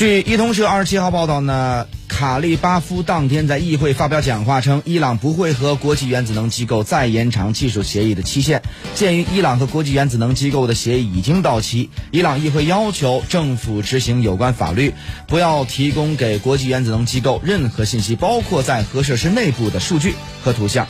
据伊通社二十七号报道呢卡利巴夫当天在议会发表讲话称伊朗不会和国际原子能机构再延长技术协议的期限鉴于伊朗和国际原子能机构的协议已经到期伊朗议会要求政府执行有关法律不要提供给国际原子能机构任何信息包括在核设施内部的数据和图像。